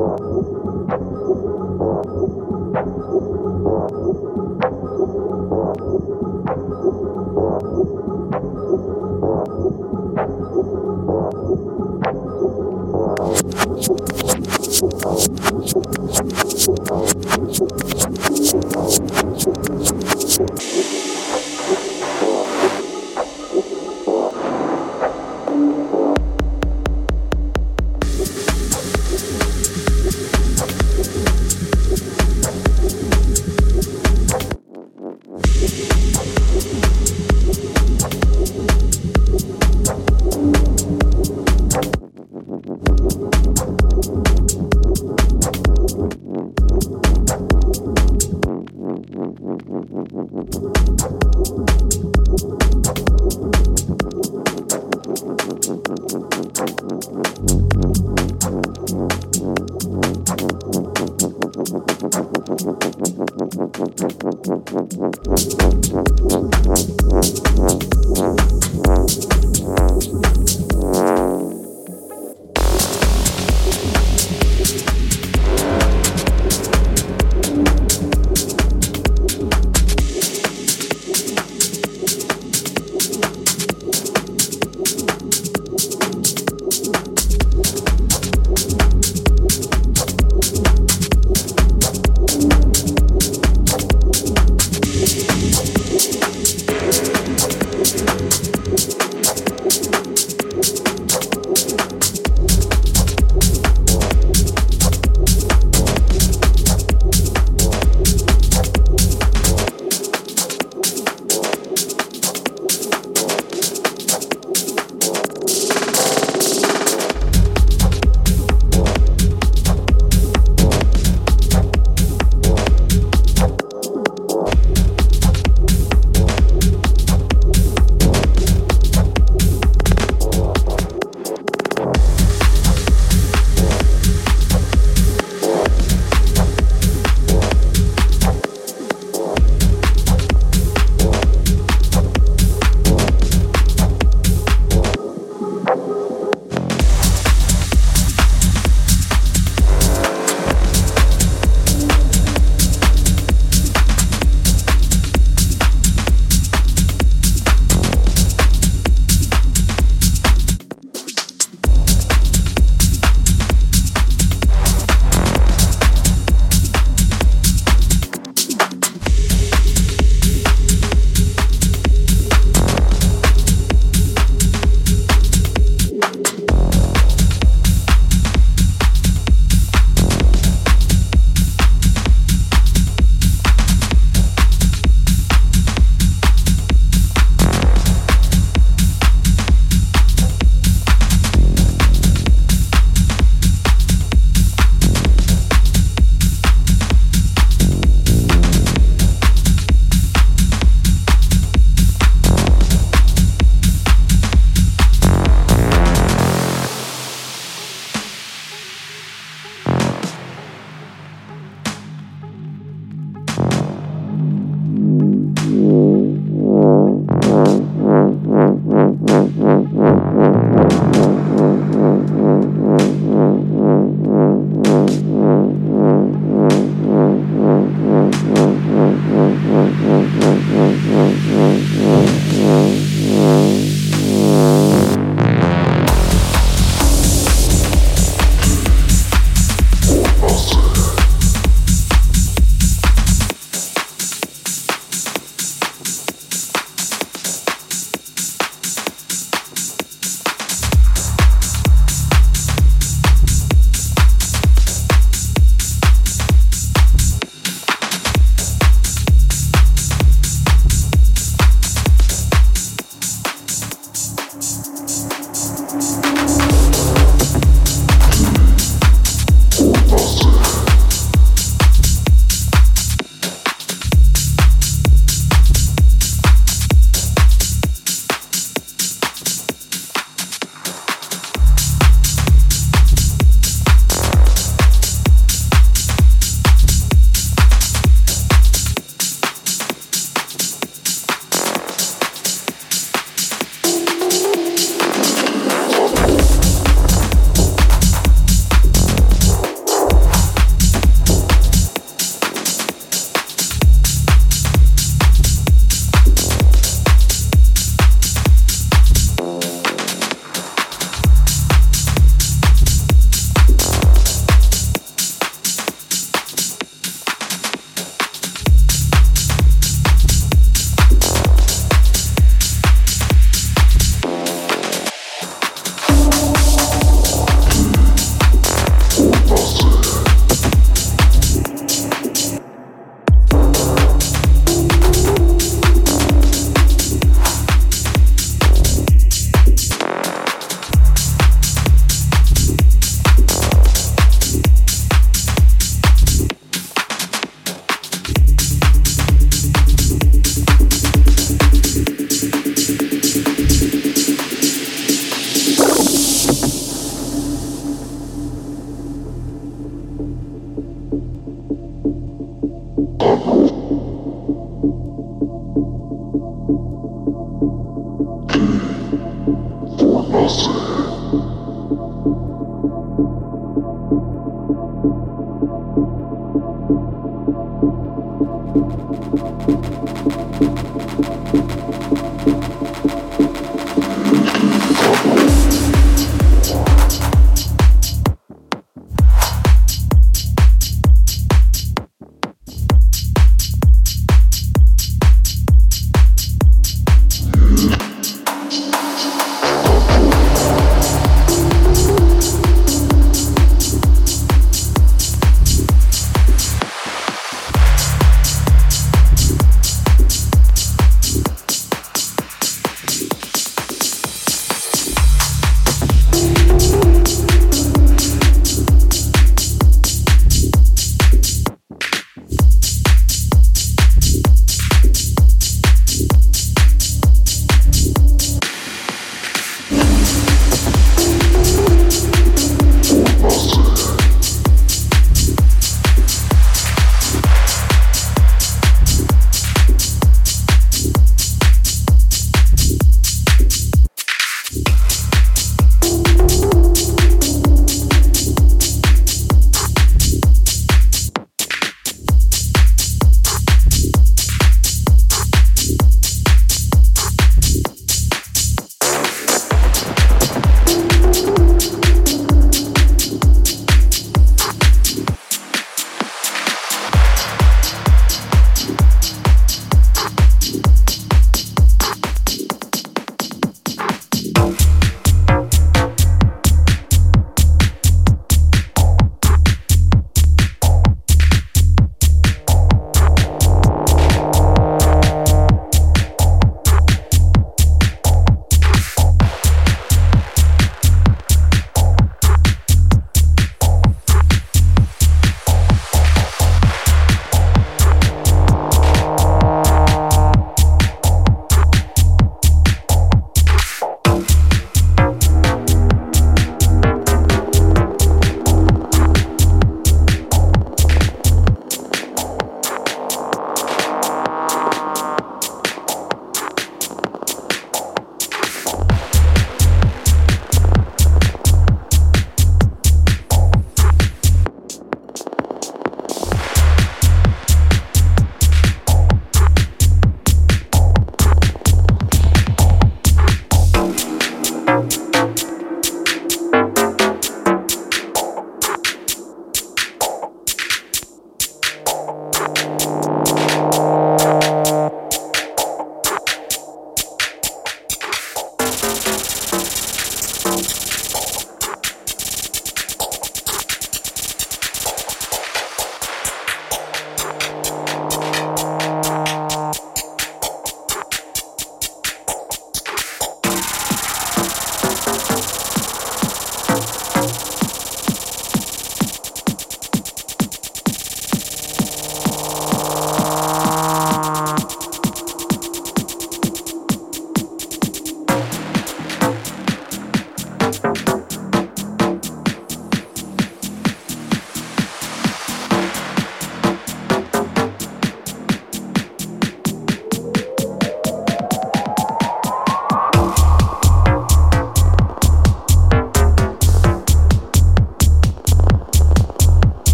Oh.